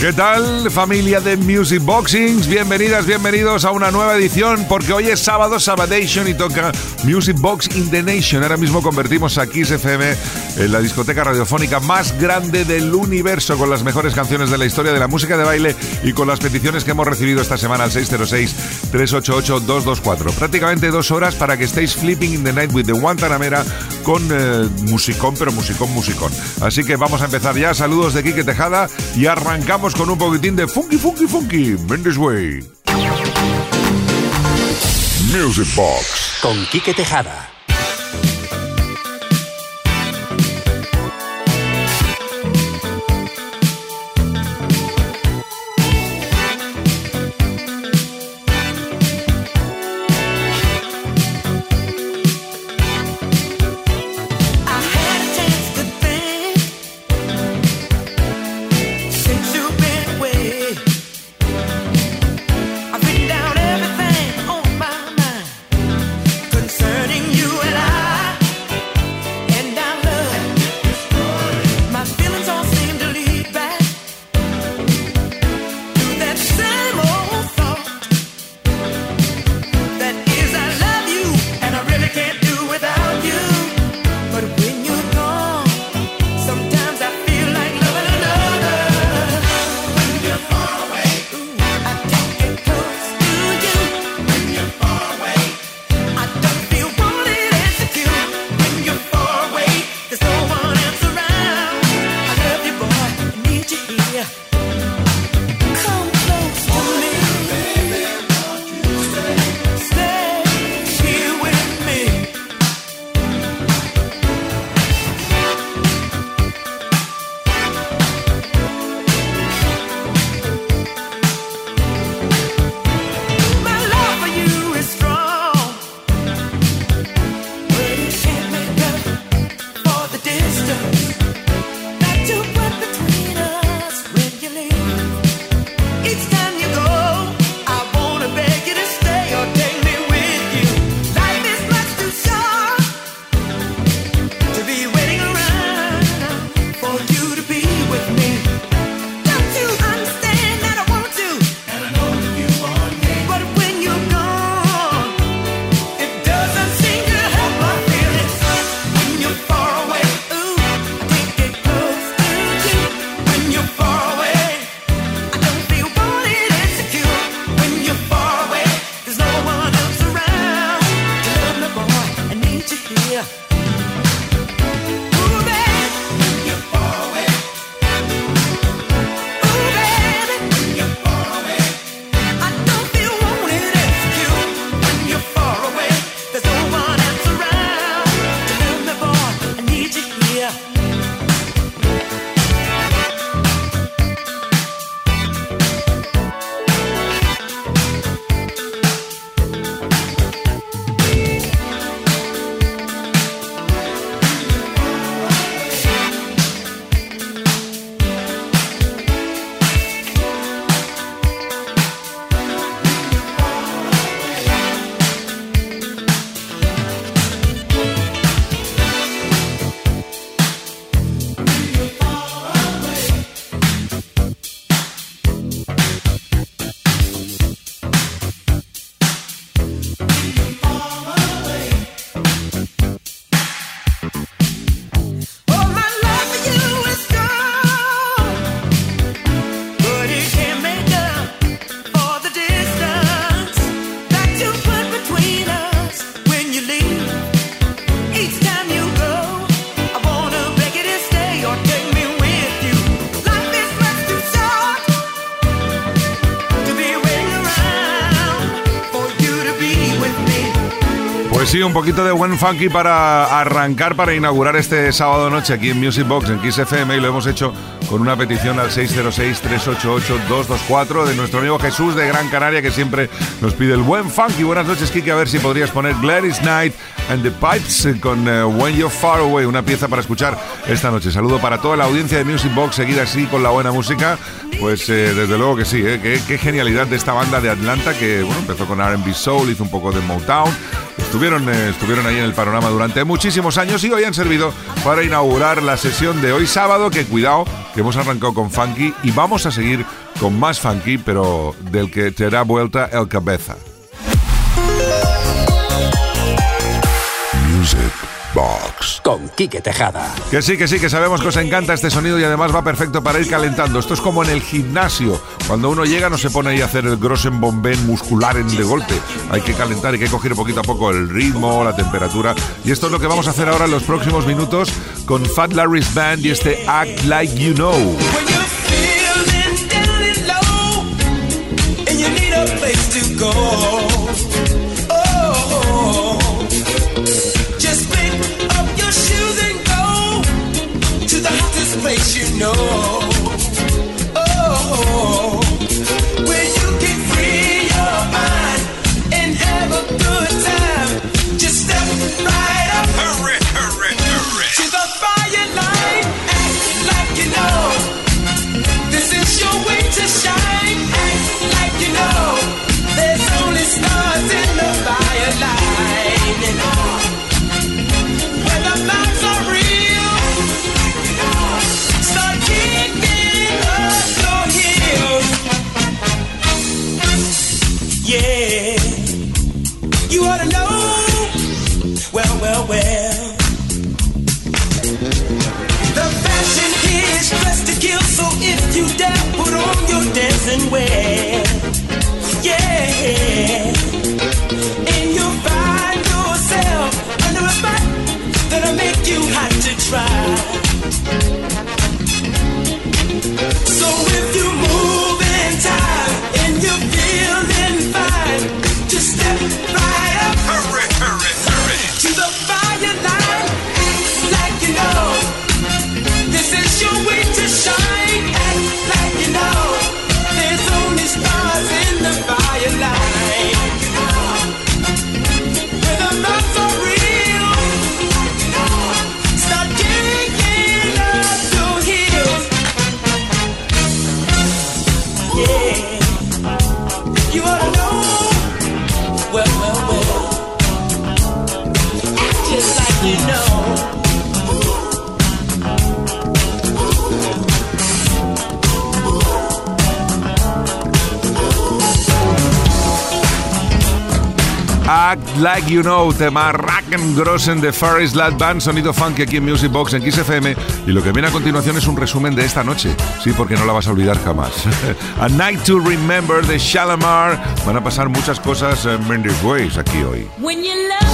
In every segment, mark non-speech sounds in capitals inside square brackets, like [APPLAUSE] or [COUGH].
¿Qué tal familia de Music Boxings? Bienvenidas, bienvenidos a una nueva edición porque hoy es sábado, Sabadation y toca Music Box in the Nation. Ahora mismo convertimos a Kiss FM en la discoteca radiofónica más grande del universo con las mejores canciones de la historia de la música de baile y con las peticiones que hemos recibido esta semana al 606-388-224. Prácticamente dos horas para que estéis flipping in the night with the Guantanamera con eh, musicón, pero musicón, musicón. Así que vamos a empezar ya. Saludos de Quique Tejada y arrancamos con un poquitín de funky, funky, funky. Mendes Way. Music Box. Con Quique Tejada. Un poquito de buen funky para arrancar, para inaugurar este sábado noche aquí en Music Box, en Kiss FM, y lo hemos hecho con una petición al 606-388-224 de nuestro amigo Jesús de Gran Canaria que siempre nos pide el buen funky. Buenas noches, Kike. A ver si podrías poner Gladys Night and the Pipes con eh, When You're Far Away, una pieza para escuchar esta noche. Saludo para toda la audiencia de Music Box, seguida así con la buena música. Pues eh, desde luego que sí, qué, qué, genialidad de esta banda de Atlanta que bueno, empezó con RB Soul, hizo un poco de Motown. Estuvieron, estuvieron ahí en el panorama durante muchísimos años y hoy han servido para inaugurar la sesión de hoy sábado, que cuidado, que hemos arrancado con funky y vamos a seguir con más funky, pero del que te da vuelta el cabeza. Box. Con Quique Tejada. Que sí, que sí, que sabemos que os encanta este sonido y además va perfecto para ir calentando. Esto es como en el gimnasio. Cuando uno llega no se pone ahí a hacer el grossen bomben muscular en de golpe. Hay que calentar, hay que coger poquito a poco el ritmo, la temperatura. Y esto es lo que vamos a hacer ahora en los próximos minutos con Fat Larry's Band y este Act Like You Know. Know. You Know, tema Grossen de Faris Lad Band, sonido funky aquí en Music Box en XFM. Y lo que viene a continuación es un resumen de esta noche. Sí, porque no la vas a olvidar jamás. [LAUGHS] a Night to Remember de Shalamar. Van a pasar muchas cosas en Mendes Ways aquí hoy. con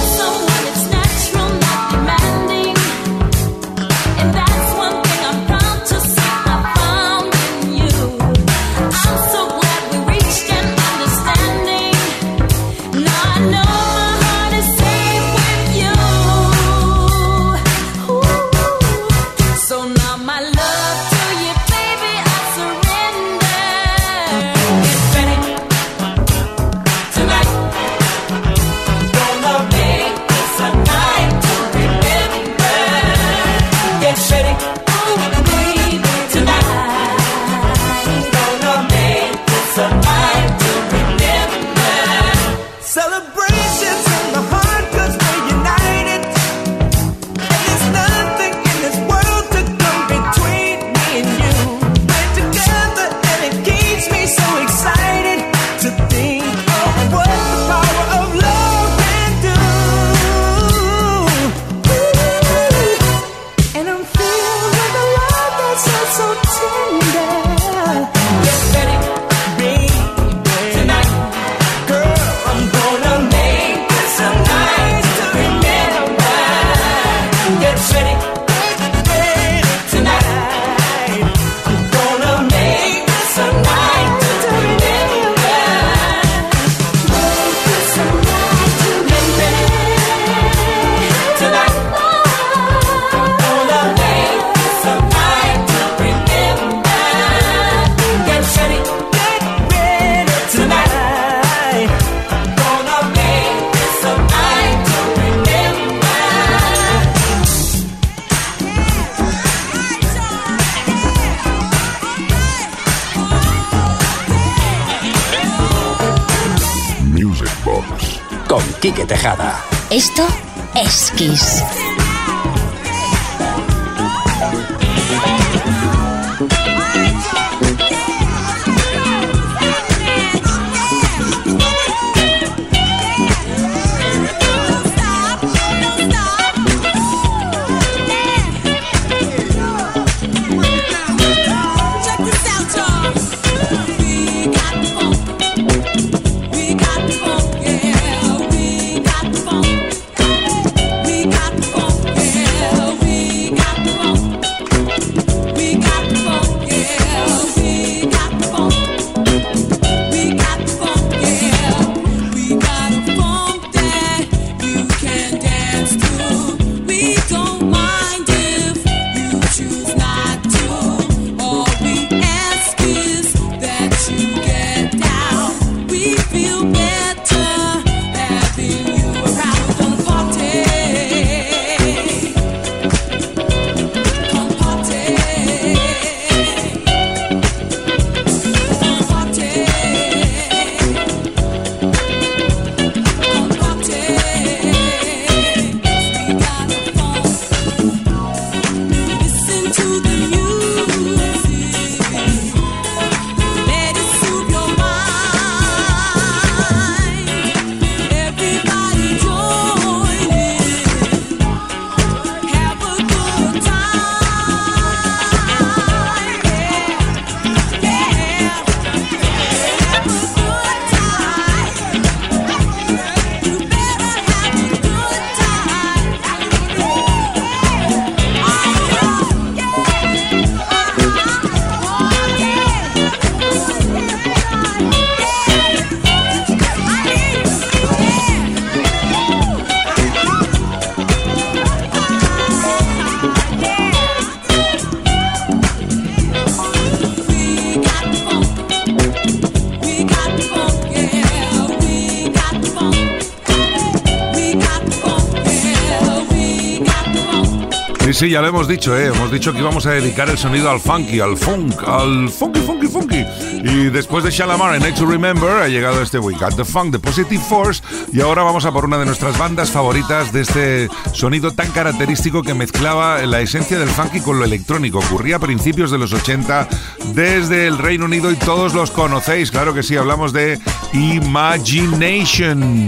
sí, ya lo hemos dicho, ¿eh? Hemos dicho que íbamos a dedicar el sonido al funky, al funk, al funky, funky, funky. Y después de Shalamar en Next to Remember ha llegado este We Got the Funk de Positive Force y ahora vamos a por una de nuestras bandas favoritas de este sonido tan característico que mezclaba la esencia del funky con lo electrónico. Ocurría a principios de los 80 desde el Reino Unido y todos los conocéis, claro que sí, hablamos de Imagination.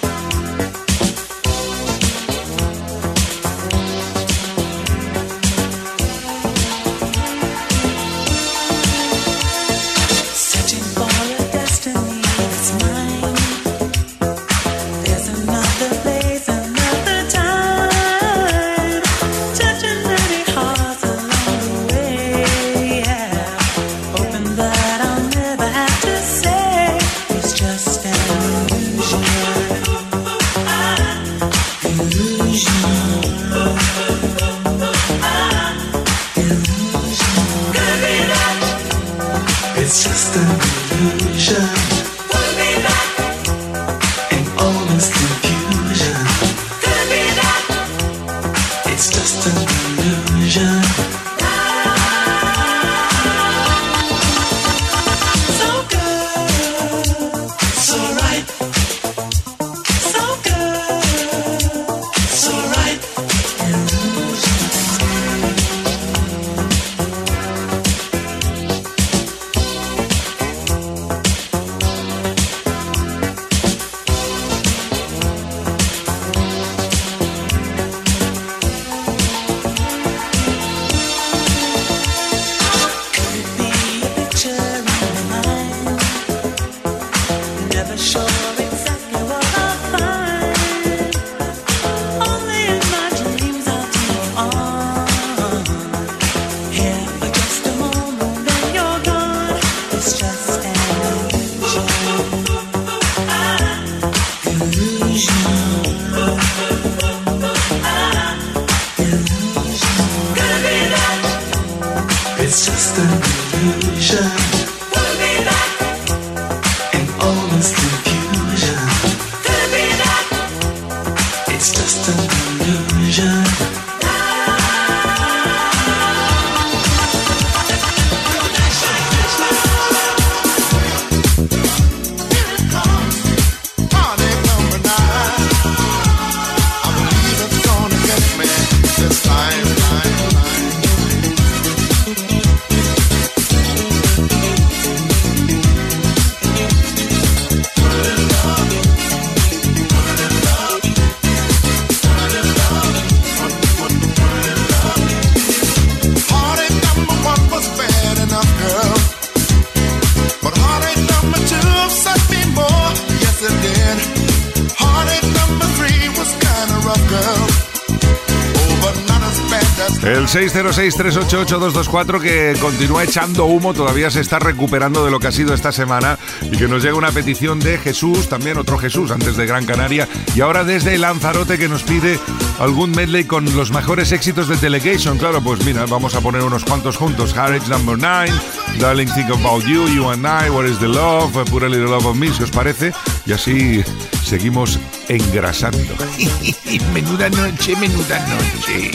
El 606-388-224 que continúa echando humo, todavía se está recuperando de lo que ha sido esta semana y que nos llega una petición de Jesús, también otro Jesús antes de Gran Canaria y ahora desde Lanzarote que nos pide algún medley con los mejores éxitos de Delegation. Claro, pues mira, vamos a poner unos cuantos juntos. Harridge Number 9, Darling Think About You, You and I, What is the Love, Put a Little Love of Me, si os parece. Y así seguimos engrasando. [LAUGHS] menuda noche, menuda noche.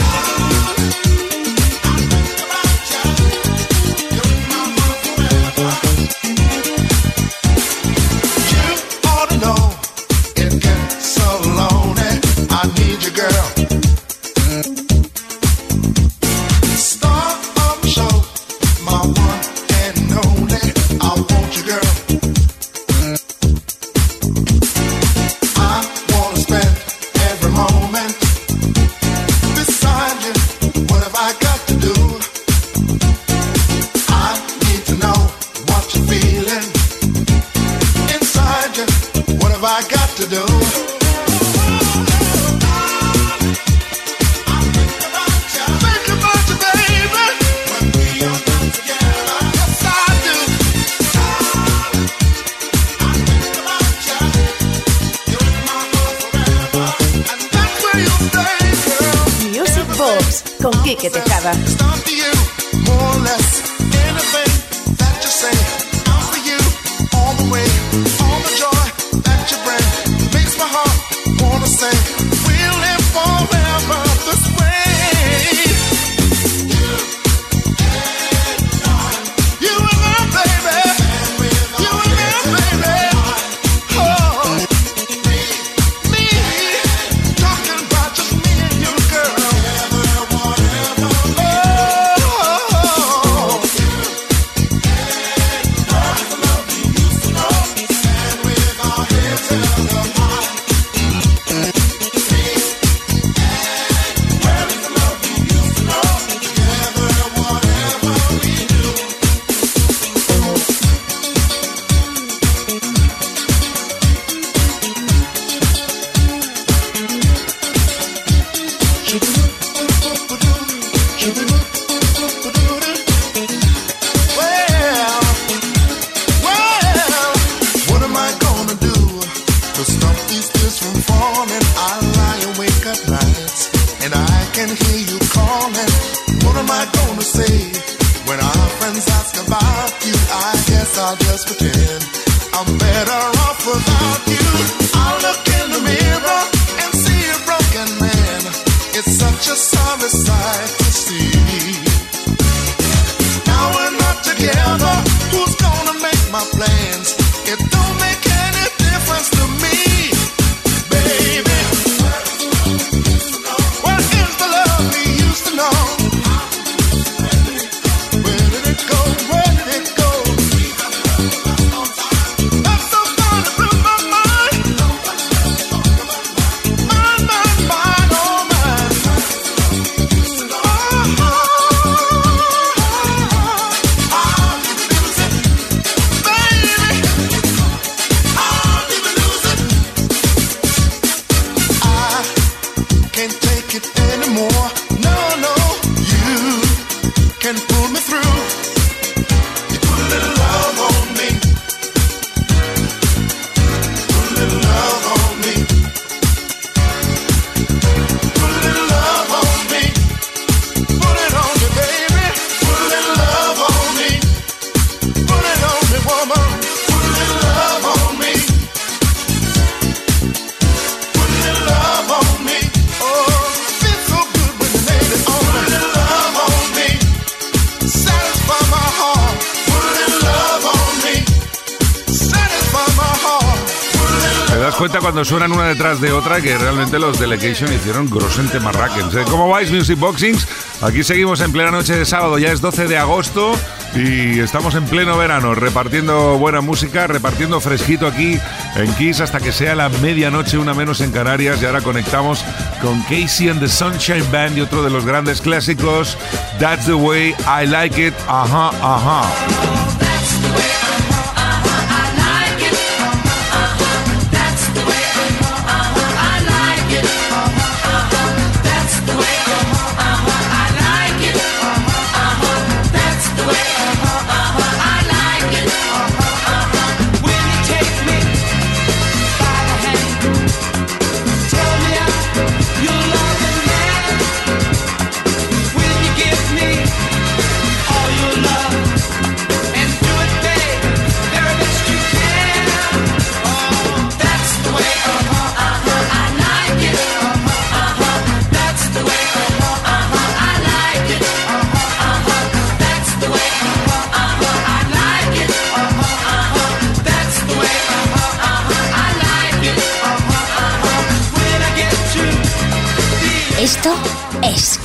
Cuando suenan una detrás de otra que realmente los Delegation hicieron grosente marraquens. ¿eh? ¿Cómo vais, Music Boxings? Aquí seguimos en plena noche de sábado, ya es 12 de agosto y estamos en pleno verano, repartiendo buena música, repartiendo fresquito aquí en Kiss hasta que sea la medianoche, una menos en Canarias. Y ahora conectamos con Casey and the Sunshine Band y otro de los grandes clásicos, That's the Way I Like It, ajá, ajá.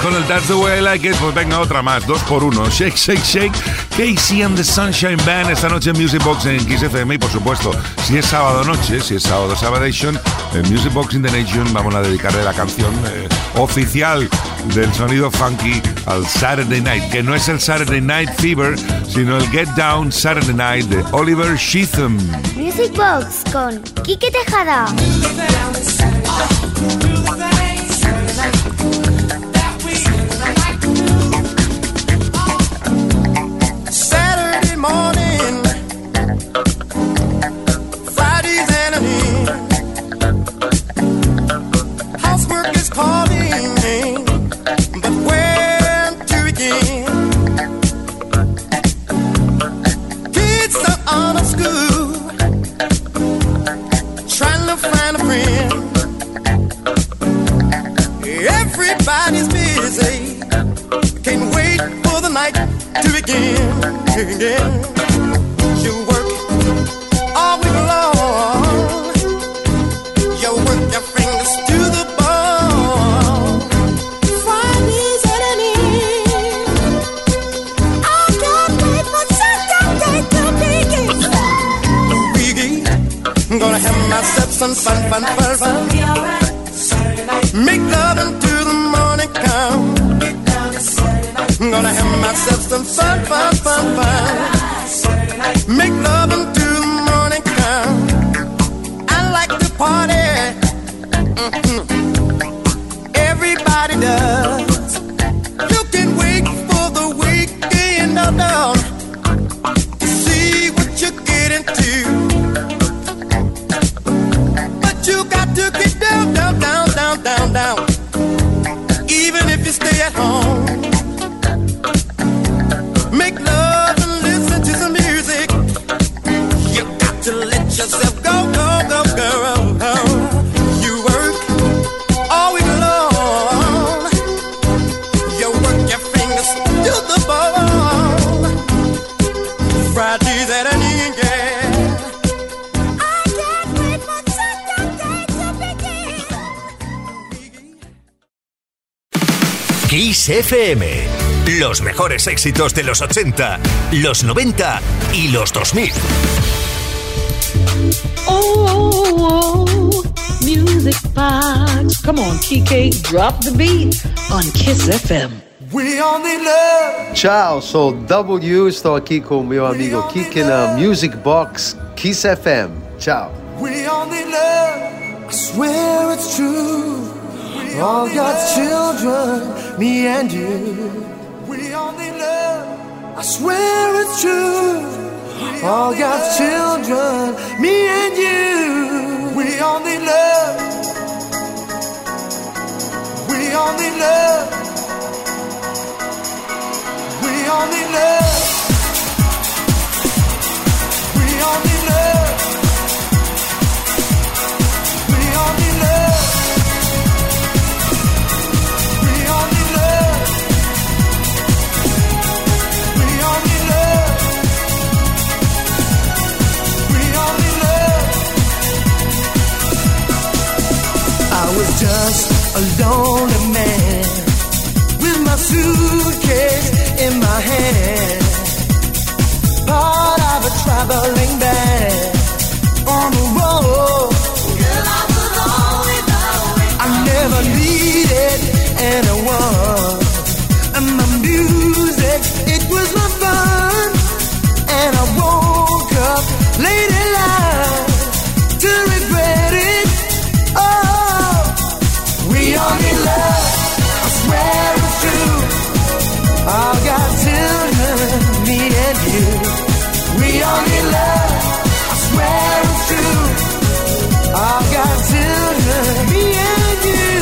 Con el That's the Way I Like It, pues venga otra más, dos por uno. Shake, shake, shake. Casey and the Sunshine Band esta noche en Music Box en Kiss FM. Y por supuesto, si es sábado noche, si es sábado Sabadation, en Music Box in the Nation vamos a dedicarle la canción eh, oficial del sonido funky al Saturday Night, que no es el Saturday Night Fever, sino el Get Down Saturday Night de Oliver Sheatham. Music Box con Quique Tejada. Kiss FM. Los mejores éxitos de los 80, los 90 y los 2000. Oh, oh, oh, music box. Come on, Kike, drop the beat on Kiss FM. We only love. Ciao, sou W, estou aqui com o meu amigo Kike na Music Box Kiss FM. Ciao. We only love. I swear it's true. All God's children, me and you. We only love. I swear it's true. All God's children, me and you. We only love. We only love. We only love. We only love. Just a lonely man with my suitcase in my hand, part of a traveling band on the road. I never needed anyone, you. We only love. I swear it's true. All got children, me and you.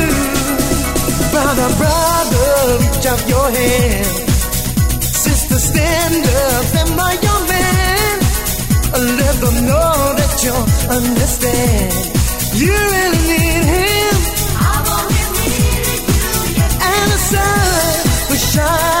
Brother, brother, reach out your hand. Sister, stand up, stand by your man. Let them know that you understand. You really need him. I only need you. And the sun will shine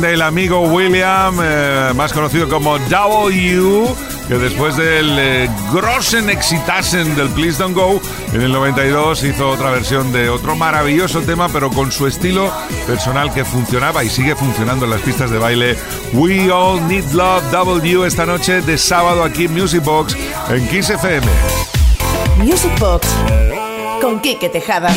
true. Qué grande el amigo William, eh, más conocido como W, que después del eh, Grossen Exitasen del Please Don't Go, en el 92 hizo otra versión de otro maravilloso tema, pero con su estilo personal que funcionaba y sigue funcionando en las pistas de baile. We All Need Love W esta noche de sábado aquí en Music Box en Kiss FM. Music Box con Quique Tejada.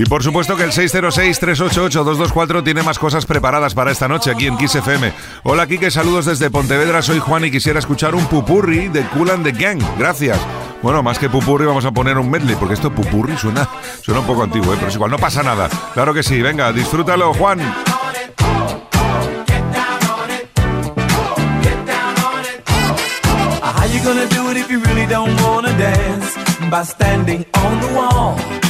Y por supuesto que el 606-388-224 tiene más cosas preparadas para esta noche aquí en Kiss FM. Hola Kike, saludos desde Pontevedra, soy Juan y quisiera escuchar un pupurri de Cool and the Gang. Gracias. Bueno, más que pupurri vamos a poner un medley, porque esto pupurri suena, suena un poco antiguo, ¿eh? pero es igual, no pasa nada. Claro que sí, venga, disfrútalo, Juan. How you gonna do it if you really don't wanna dance? By standing on.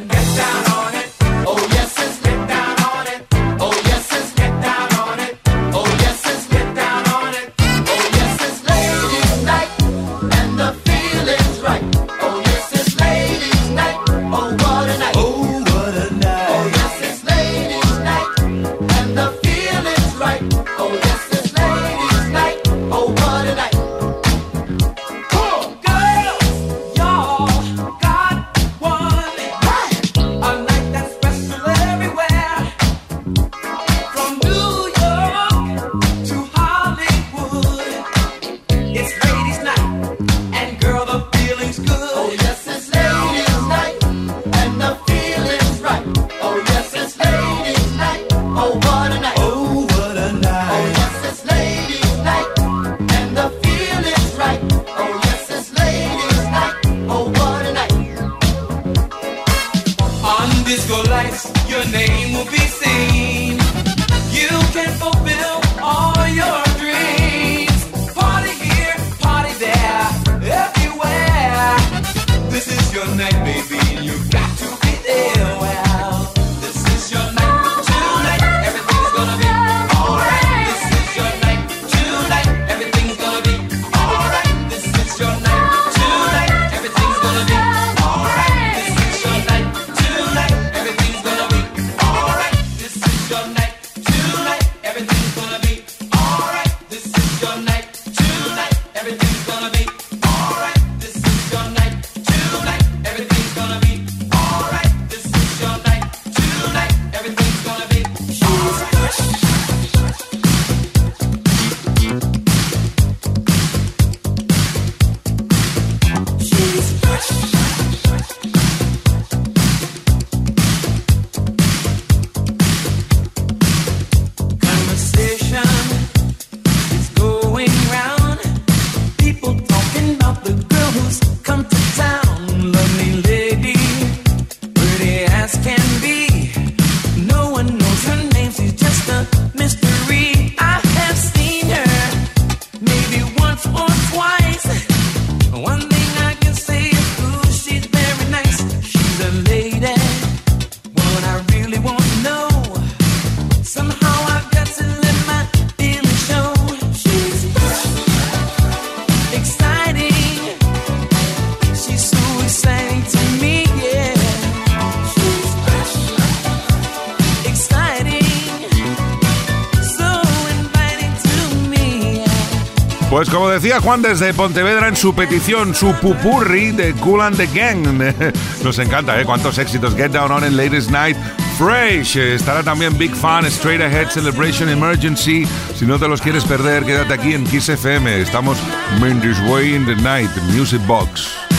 Juan desde Pontevedra en su petición, su pupurri de Cool and the Gang. [LAUGHS] Nos encanta, ¿eh? Cuántos éxitos. Get Down On en Ladies Night. Fresh. Eh, estará también Big Fan, Straight Ahead, Celebration, Emergency. Si no te los quieres perder, quédate aquí en Kiss FM. Estamos Mindy's Way in the Night, Music Box.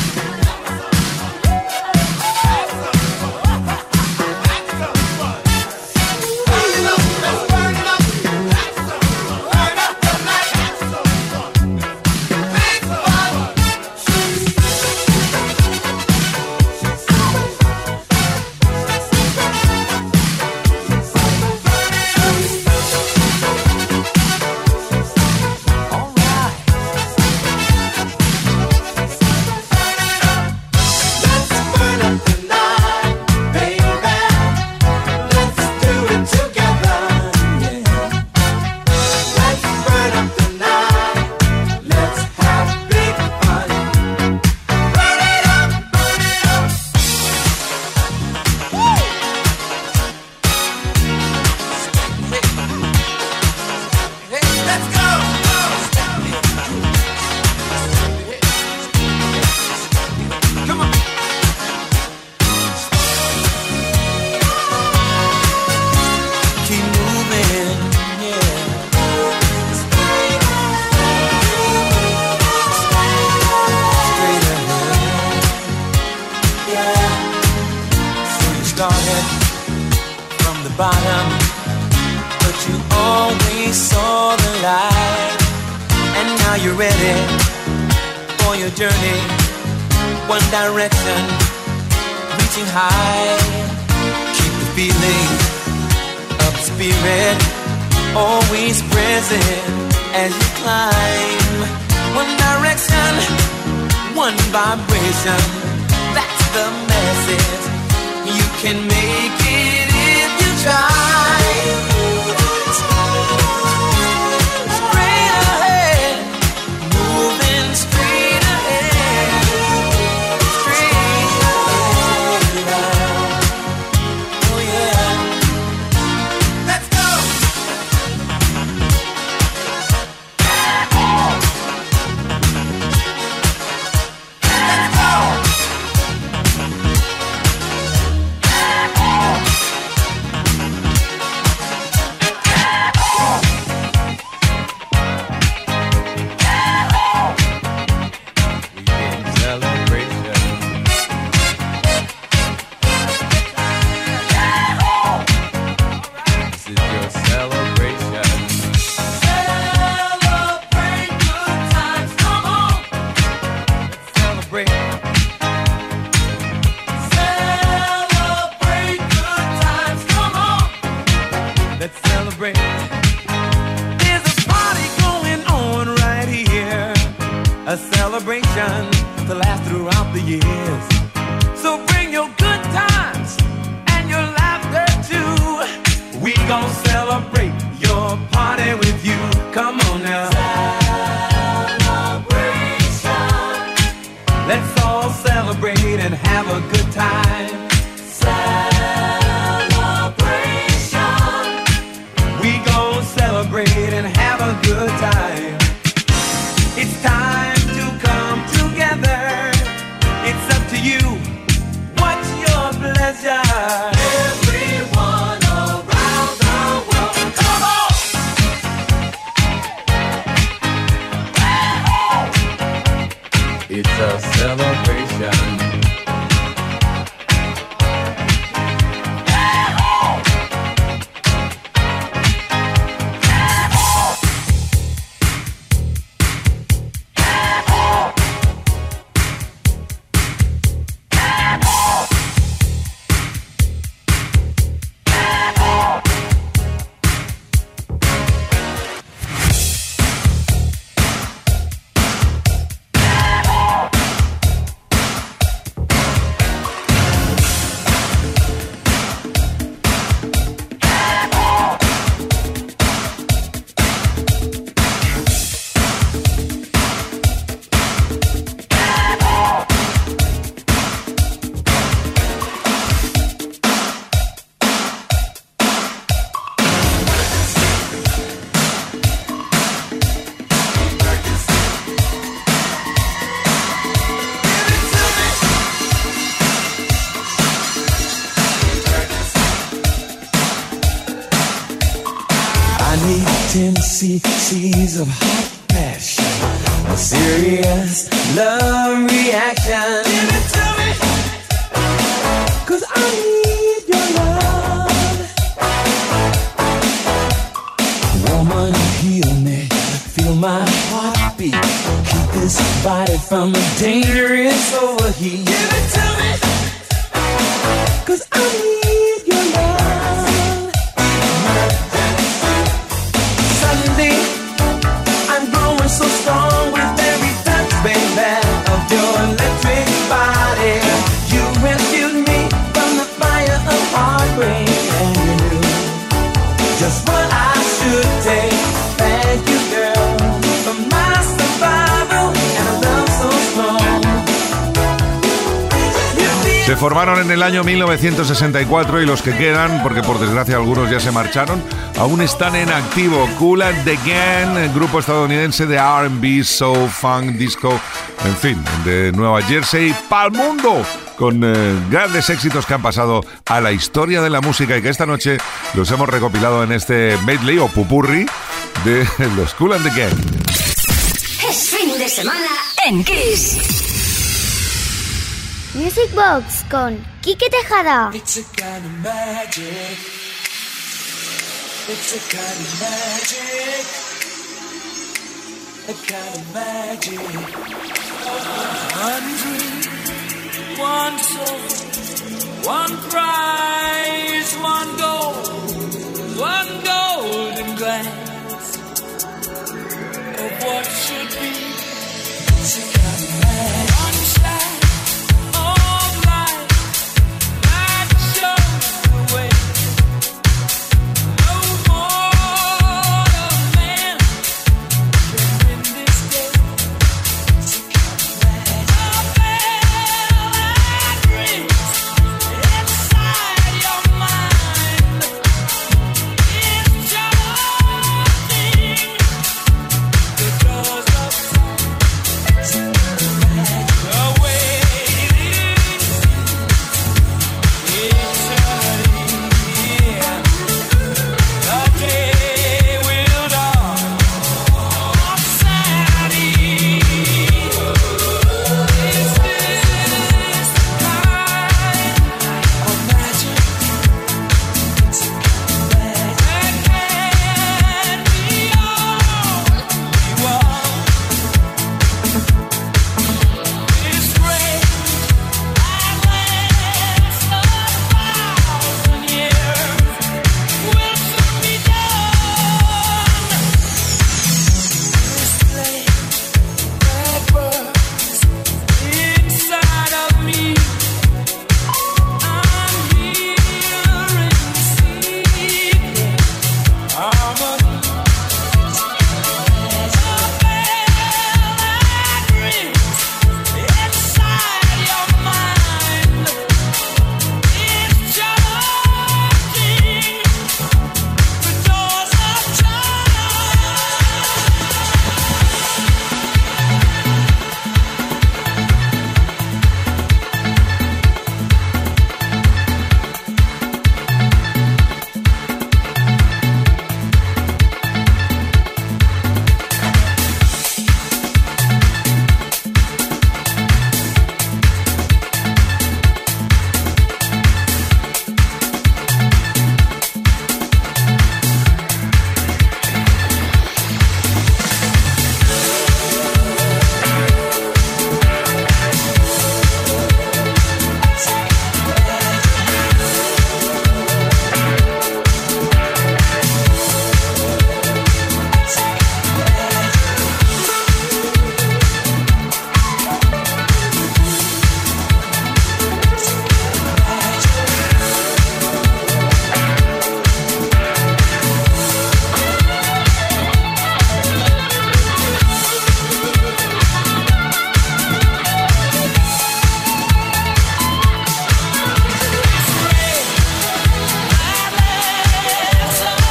Cc's of hot passion, a serious love reaction. Give it to me, cause I need your love. Woman, heal me, feel my heartbeat. Keep this body from dangerous overheat. Give it to me, cause I need formaron en el año 1964 y los que quedan, porque por desgracia algunos ya se marcharon, aún están en activo. Cool and the Gang, grupo estadounidense de RB, soul, funk, disco, en fin, de Nueva Jersey para el mundo, con eh, grandes éxitos que han pasado a la historia de la música y que esta noche los hemos recopilado en este medley o pupurri de [LAUGHS] los Cool and the Gang. Es fin de semana en Kiss. Music Box con Quique Tejada. It's a kind of magic. It's a kind of magic. A kind of magic. Soul, one prize, one one golden glance of what should be. It's a kind of magic. One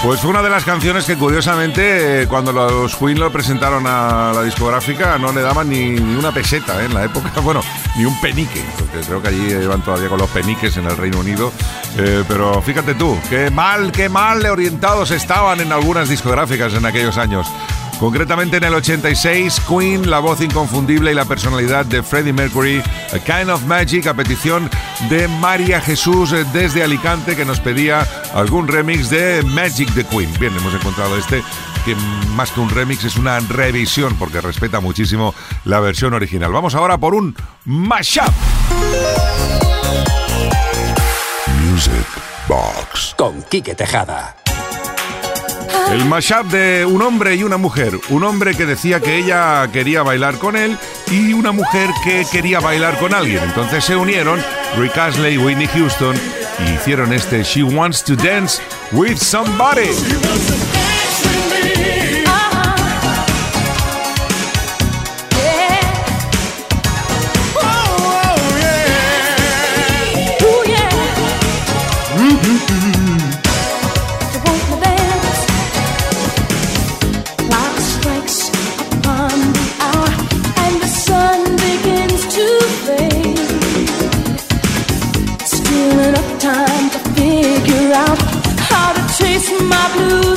Pues fue una de las canciones que curiosamente eh, cuando los Queen lo presentaron a la discográfica no le daban ni, ni una peseta eh, en la época, [LAUGHS] bueno, ni un penique, porque creo que allí iban todavía con los peniques en el Reino Unido. Eh, pero fíjate tú, qué mal, qué mal orientados estaban en algunas discográficas en aquellos años. Concretamente en el 86, Queen, la voz inconfundible y la personalidad de Freddie Mercury, A Kind of Magic, a petición de María Jesús eh, desde Alicante, que nos pedía algún remix de Magic the Queen. Bien, hemos encontrado este, que más que un remix es una revisión, porque respeta muchísimo la versión original. Vamos ahora por un mashup. Music Box. Con Quique Tejada. El mashup de un hombre y una mujer. Un hombre que decía que ella quería bailar con él y una mujer que quería bailar con alguien. Entonces se unieron Rick Astley y Whitney Houston y hicieron este She Wants to Dance with Somebody. My blues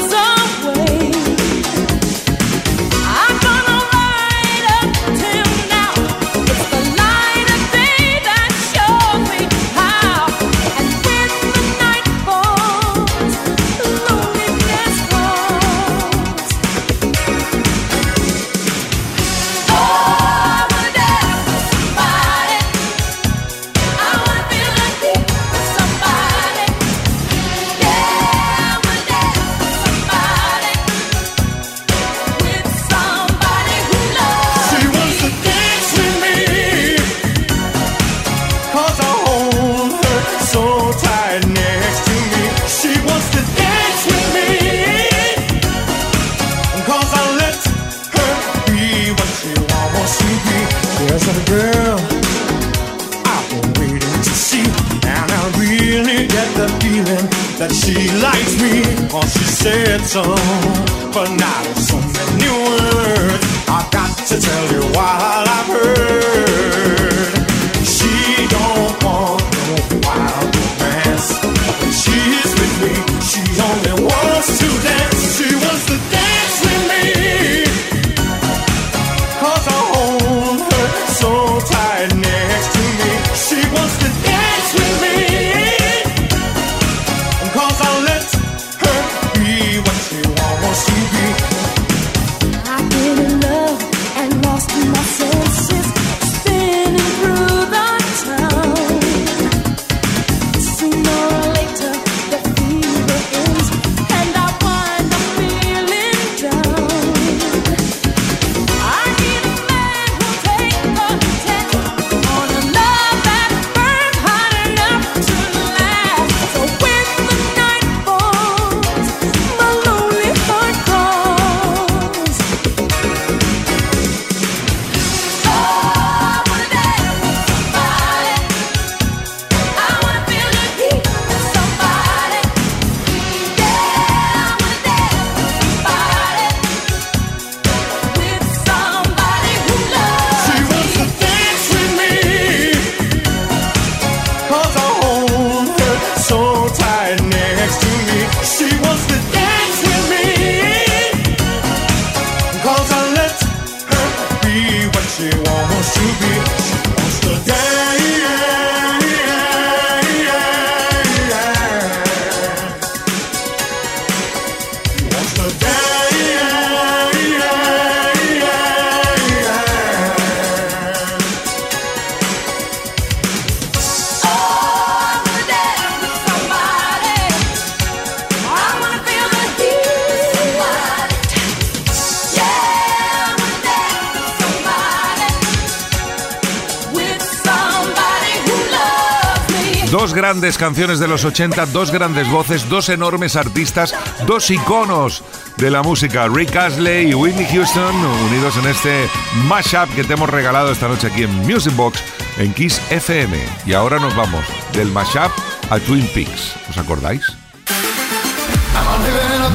grandes canciones de los 80, dos grandes voces, dos enormes artistas, dos iconos de la música, Rick Astley y Whitney Houston, unidos en este mashup que te hemos regalado esta noche aquí en Music Box en Kiss FM. Y ahora nos vamos del mashup a Twin Peaks. ¿Os acordáis?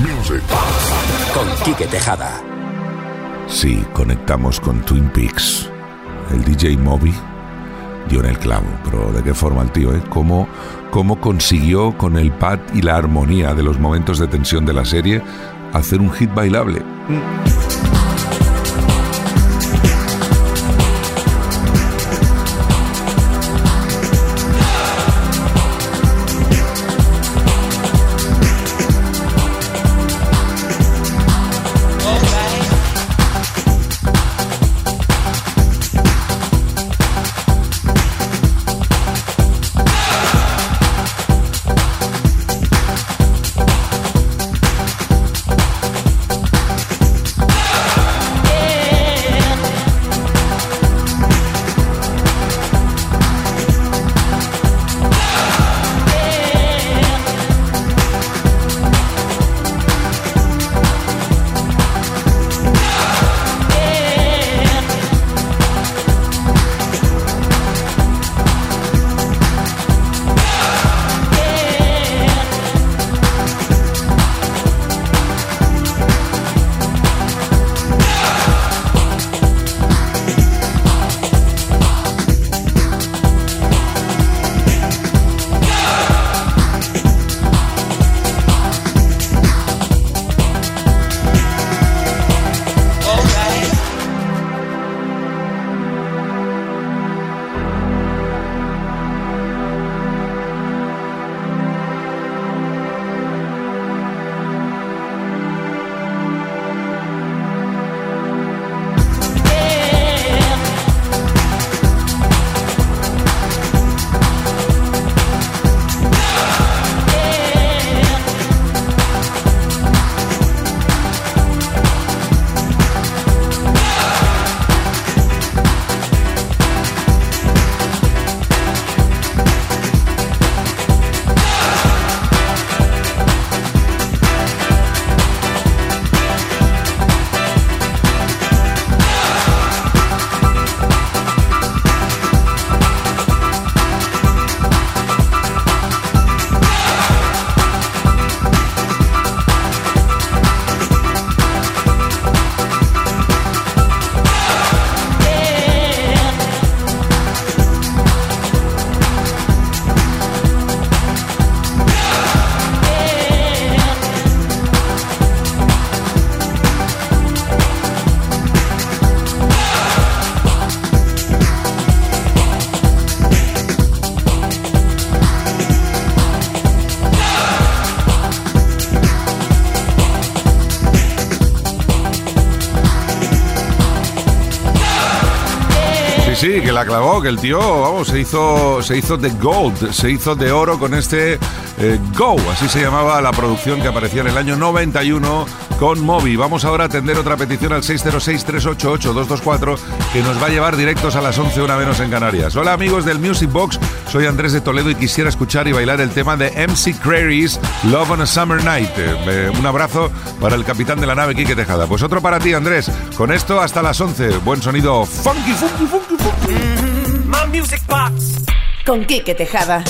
Music Box. Con Quique Tejada. Sí, conectamos con Twin Peaks. El DJ Moby dio en el clavo, pero ¿de qué forma el tío? Eh? ¿Cómo, ¿Cómo consiguió con el pad y la armonía de los momentos de tensión de la serie hacer un hit bailable? Sí, la clavó, que el tío, vamos, se hizo, se hizo de gold, se hizo de oro con este eh, Go, así se llamaba la producción que aparecía en el año 91 con Moby. Vamos ahora a atender otra petición al 606-388-224 que nos va a llevar directos a las 11, una menos en Canarias. Hola amigos del Music Box, soy Andrés de Toledo y quisiera escuchar y bailar el tema de MC Crary's Love on a Summer Night. Eh, un abrazo para el capitán de la nave, Quique Tejada. Pues otro para ti, Andrés. Con esto hasta las 11. Buen sonido funky, funky, funky, funky. Con Quique Tejada.